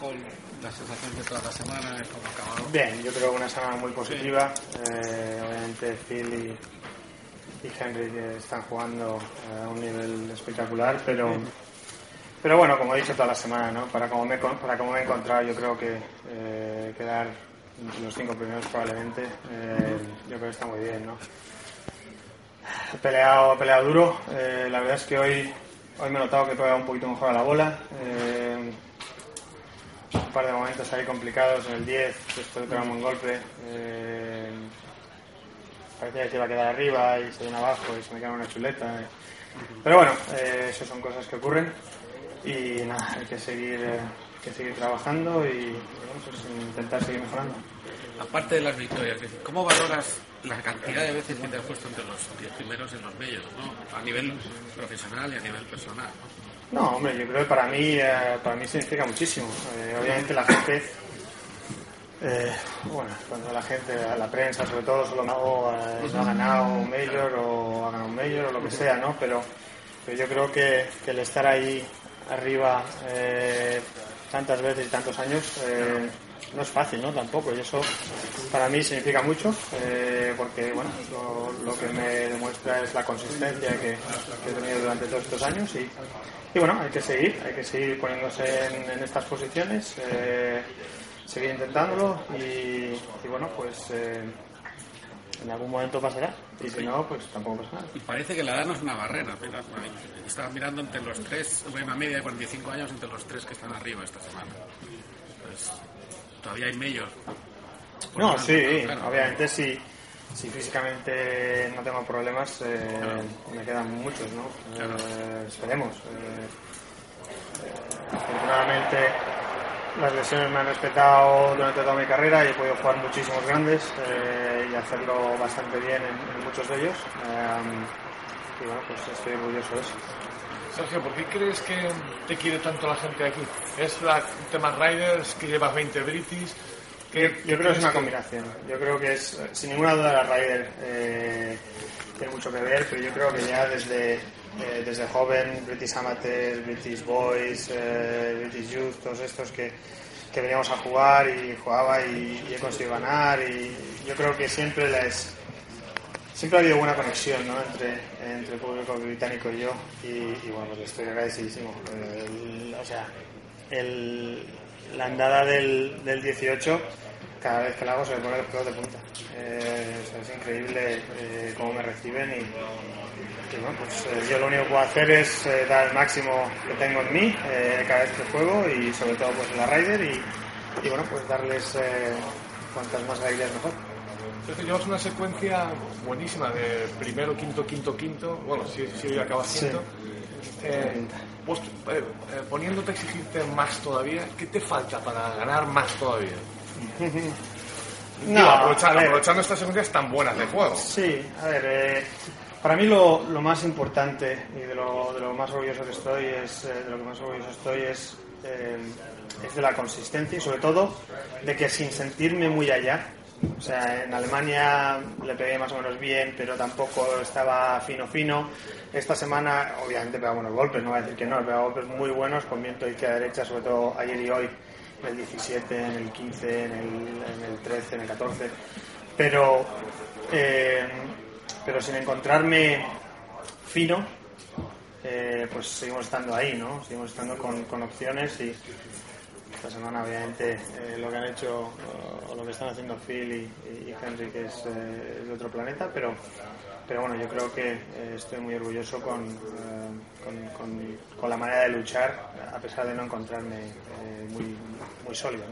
con las sensaciones de toda la semana, cómo ha acabado. Bien, yo creo que una semana muy positiva. Eh, obviamente Phil y, y Henry están jugando eh, a un nivel espectacular, pero pero bueno, como he dicho toda la semana, ¿no? para, como me, para como me he encontrado, yo creo que eh, quedar entre los cinco primeros probablemente, eh, yo creo que está muy bien. ¿no? He peleado, he peleado duro, eh, la verdad es que hoy, hoy me he notado que he pegado un poquito mejor a la bola. Un par de momentos ahí complicados en el 10, después de pegarme un golpe. Eh, parecía que se iba a quedar arriba y se viene abajo y se me queda una chuleta. Pero bueno, eh, eso son cosas que ocurren y nada, hay que seguir, eh, que seguir trabajando y bueno, pues intentar seguir mejorando. Aparte de las victorias, ¿cómo valoras la cantidad de veces que te has puesto entre los 10 primeros en los medios, ¿no? a nivel profesional y a nivel personal? ¿no? No, hombre, yo creo que para mí, eh, para mí significa muchísimo. Eh, obviamente la gente, eh, bueno, cuando la gente, la prensa sobre todo, solo no, no ha ganado un mayor o ha ganado un mayor o lo que sea, ¿no? Pero, pero yo creo que, que el estar ahí arriba tantas veces y tantos años eh, no es fácil, ¿no? Tampoco. Y eso para mí significa mucho, eh, porque bueno, lo, lo que me demuestra es la consistencia que, he tenido durante todos estos años y, y bueno, hay que seguir, hay que seguir poniéndose en, en estas posiciones, eh, seguir intentándolo y, y bueno, pues eh, en algún momento pasará. Y si no, pues tampoco pasa nada. Y parece que la edad no es una barrera. Estaba mirando entre los tres, una media de 45 años entre los tres que están arriba esta semana. Pues, todavía hay medios. No, sí, claro. obviamente si, si físicamente no tengo problemas, eh, me quedan muchos, ¿no? Claro. Eh, esperemos. Eh, afortunadamente las lesiones me han respetado durante toda mi carrera y he podido jugar muchísimos grandes eh, y hacerlo bastante bien en, en muchos de ellos. Eh, y bueno, pues estoy orgulloso de eso. Sergio, ¿por qué crees que te quiere tanto la gente aquí? ¿Es la tema Riders, que llevas 20 British? ¿Qué- Yo creo que es una combinación. Yo creo que es, sin ninguna duda, la Ryder eh, tiene mucho que ver, pero yo creo que ya desde, eh, desde joven, British Amateurs, British Boys, eh, British Youth, todos estos que, que veníamos a jugar y jugaba y, y he conseguido ganar y yo creo que siempre les siempre ha habido buena conexión ¿no? entre, entre el público británico y yo y, bueno, pues estoy agradecidísimo. O sea, el, la andada del, del 18, cada vez que la hago se me pone los pelos de punta. Eh, o sea, es increíble eh, cómo me reciben y, y bueno, pues eh, yo lo único que puedo hacer es dar el máximo que tengo en mí cada vez que juego y sobre todo pues en la Ryder y, y bueno, pues darles cuantas más alegrías mejor. Sergio, llevas una secuencia buenísima de primero, quinto, quinto, quinto. Bueno, si, si hoy acabas quinto. Vos, poniéndote a exigirte más todavía, ¿qué te falta para ganar más todavía? Digo, aprovechando, aprovechando estas secuencias tan buenas de juego. Sí, a ver, eh, para mí lo, lo más importante y de lo, de lo más orgulloso que estoy es, eh, de lo que más orgulloso estoy es, eh, es de la consistencia y sobre todo de que sin sentirme muy allá, o sea, en Alemania le pegué más o menos bien, pero tampoco estaba fino fino. Esta semana, obviamente, he pegado buenos golpes, no voy a decir que no, he pegado golpes muy buenos con viento izquierda derecha, sobre todo ayer y hoy, en el 17, en el 15, en el, en el 13, en el 14. Pero, eh, pero sin encontrarme fino, eh, pues seguimos estando ahí, ¿no? Seguimos estando con, con opciones y esta semana obviamente eh, lo que han hecho o, lo que están haciendo Phil y, y Henry que es, eh, de otro planeta, pero, pero bueno, yo creo que eh, estoy muy orgulloso con, con, la manera de luchar a pesar de no encontrarme muy, muy sólido.